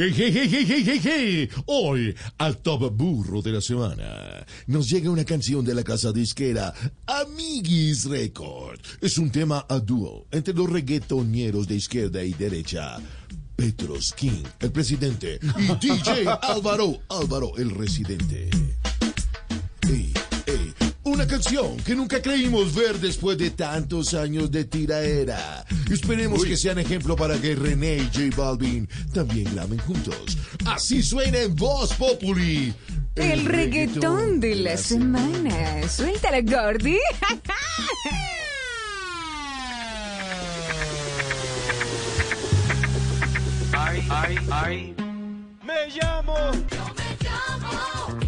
Hey, hey, hey. Hoy, al top burro de la semana, nos llega una canción de la casa disquera Amiguis Record. Es un tema a dúo entre los reggaetoneros de izquierda y derecha. Petros King, el presidente, y DJ Álvaro, Álvaro, el residente. Una canción que nunca creímos ver después de tantos años de tiraera. Esperemos que sean ejemplo para que René y J Balvin también lamen juntos. Así suena en Voz Populi. El reggaetón de la semana. Suéltala, Gordy. Ay, ay, ay. Me llamo. me llamo.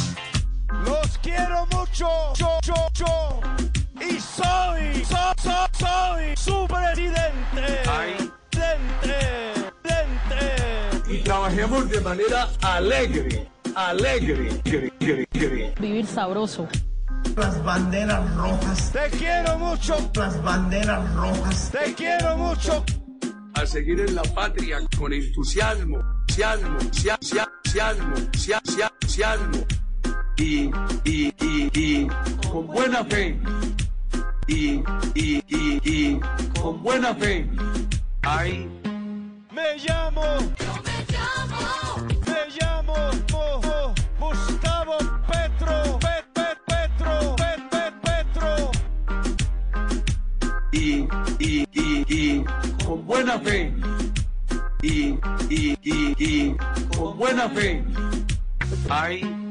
Los quiero mucho. Yo, yo, yo. Y soy. So, so, soy su presidente. Ay. Presidente. Presidente. Y trabajemos de manera alegre. Alegre. Gre, gre, gre. Vivir sabroso. Las banderas rojas, Te quiero mucho. las banderas rojas. Te quiero mucho. A seguir en la patria con entusiasmo. Entusiasmo. sia- sia- Entusiasmo. sia- sia- Entusiasmo. Y, y, y, y con buena fe. Y, y, y, y con buena fe. Ay. Me llamo. Me llamo. oh, oh, Gustavo Petro. Pet, pet, Petro. Pet, pet, Petro. y, y, y, y con buena fe. Y, y, y, y con buena fe. Ay.